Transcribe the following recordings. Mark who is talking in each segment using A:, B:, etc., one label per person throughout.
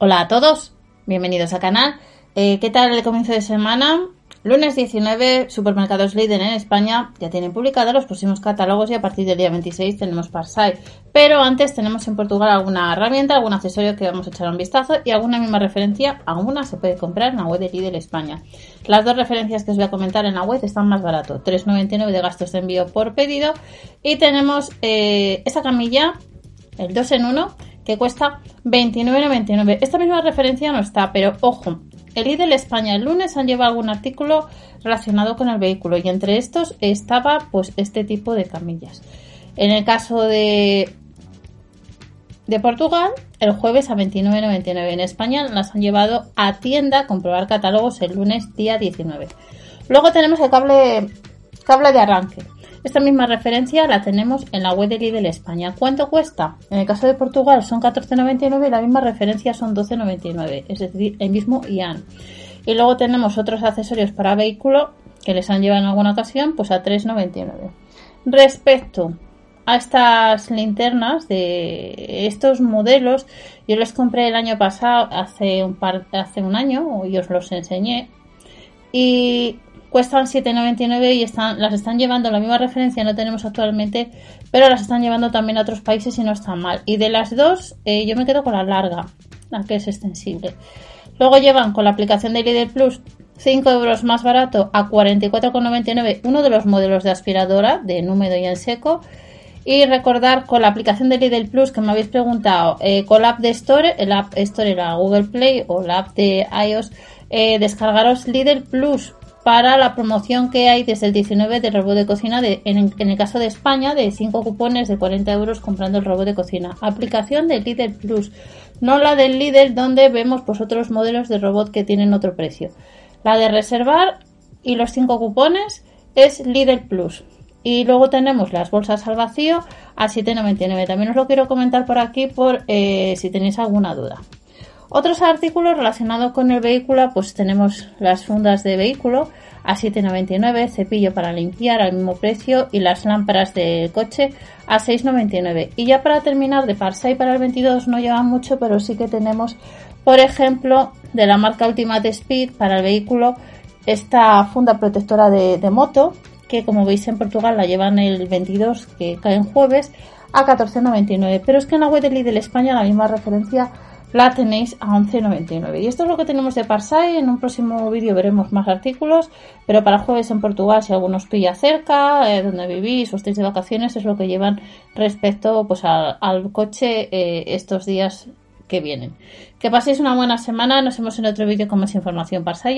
A: Hola a todos, bienvenidos al canal. Eh, ¿Qué tal el comienzo de semana? Lunes 19, Supermercados Líder en España ya tienen publicados los próximos catálogos y a partir del día 26 tenemos Parsai. Pero antes tenemos en Portugal alguna herramienta, algún accesorio que vamos a echar un vistazo y alguna misma referencia, alguna se puede comprar en la web de Lidl España. Las dos referencias que os voy a comentar en la web están más barato, 3,99 de gastos de envío por pedido y tenemos eh, esta camilla, el 2 en 1 que cuesta 29,99. Esta misma referencia no está, pero ojo, el Lidl España el lunes han llevado algún artículo relacionado con el vehículo y entre estos estaba pues este tipo de camillas. En el caso de de Portugal, el jueves a 29,99. En España las han llevado a tienda a comprobar catálogos el lunes día 19. Luego tenemos el cable, cable de arranque. Esta misma referencia la tenemos en la web de Lidl España. ¿Cuánto cuesta? En el caso de Portugal son 14,99 y la misma referencia son 12,99, es decir, el mismo IAN. Y luego tenemos otros accesorios para vehículo que les han llevado en alguna ocasión pues a 3,99. Respecto a estas linternas de estos modelos, yo les compré el año pasado, hace un, par, hace un año, y os los enseñé. Y cuestan 7,99 y están, las están llevando, la misma referencia no tenemos actualmente, pero las están llevando también a otros países y no están mal. Y de las dos, eh, yo me quedo con la larga, la que es extensible. Luego llevan con la aplicación de Lidl Plus 5 euros más barato a 44,99 uno de los modelos de aspiradora de en húmedo y en seco. Y recordar con la aplicación de Lidl Plus que me habéis preguntado, eh, con la app de Store, el app Store era Google Play o la app de iOS, eh, descargaros Lidl Plus para la promoción que hay desde el 19 del robot de cocina, de, en, el caso de España, de 5 cupones de 40 euros comprando el robot de cocina. Aplicación del Líder Plus, no la del Líder donde vemos pues otros modelos de robot que tienen otro precio. La de reservar y los 5 cupones es Líder Plus. Y luego tenemos las bolsas al vacío a 7,99. También os lo quiero comentar por aquí por eh, si tenéis alguna duda. Otros artículos relacionados con el vehículo, pues tenemos las fundas de vehículo a 7,99, cepillo para limpiar al mismo precio y las lámparas de coche a 6,99. Y ya para terminar, de Parsai para el 22 no lleva mucho, pero sí que tenemos, por ejemplo, de la marca Ultimate Speed para el vehículo, esta funda protectora de, moto, que como veis en Portugal la llevan el 22, que cae en jueves, a 14,99. Pero es que en la web de España la misma referencia la tenéis a 11,99. Y esto es lo que tenemos de Parsai. En un próximo vídeo veremos más artículos, pero para jueves en Portugal, si algunos pilla cerca, eh, donde vivís o estáis de vacaciones, es lo que llevan respecto pues, al, coche eh, estos días que vienen. Que paséis una buena semana. Nos vemos en otro vídeo con más información Parsai.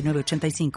B: 85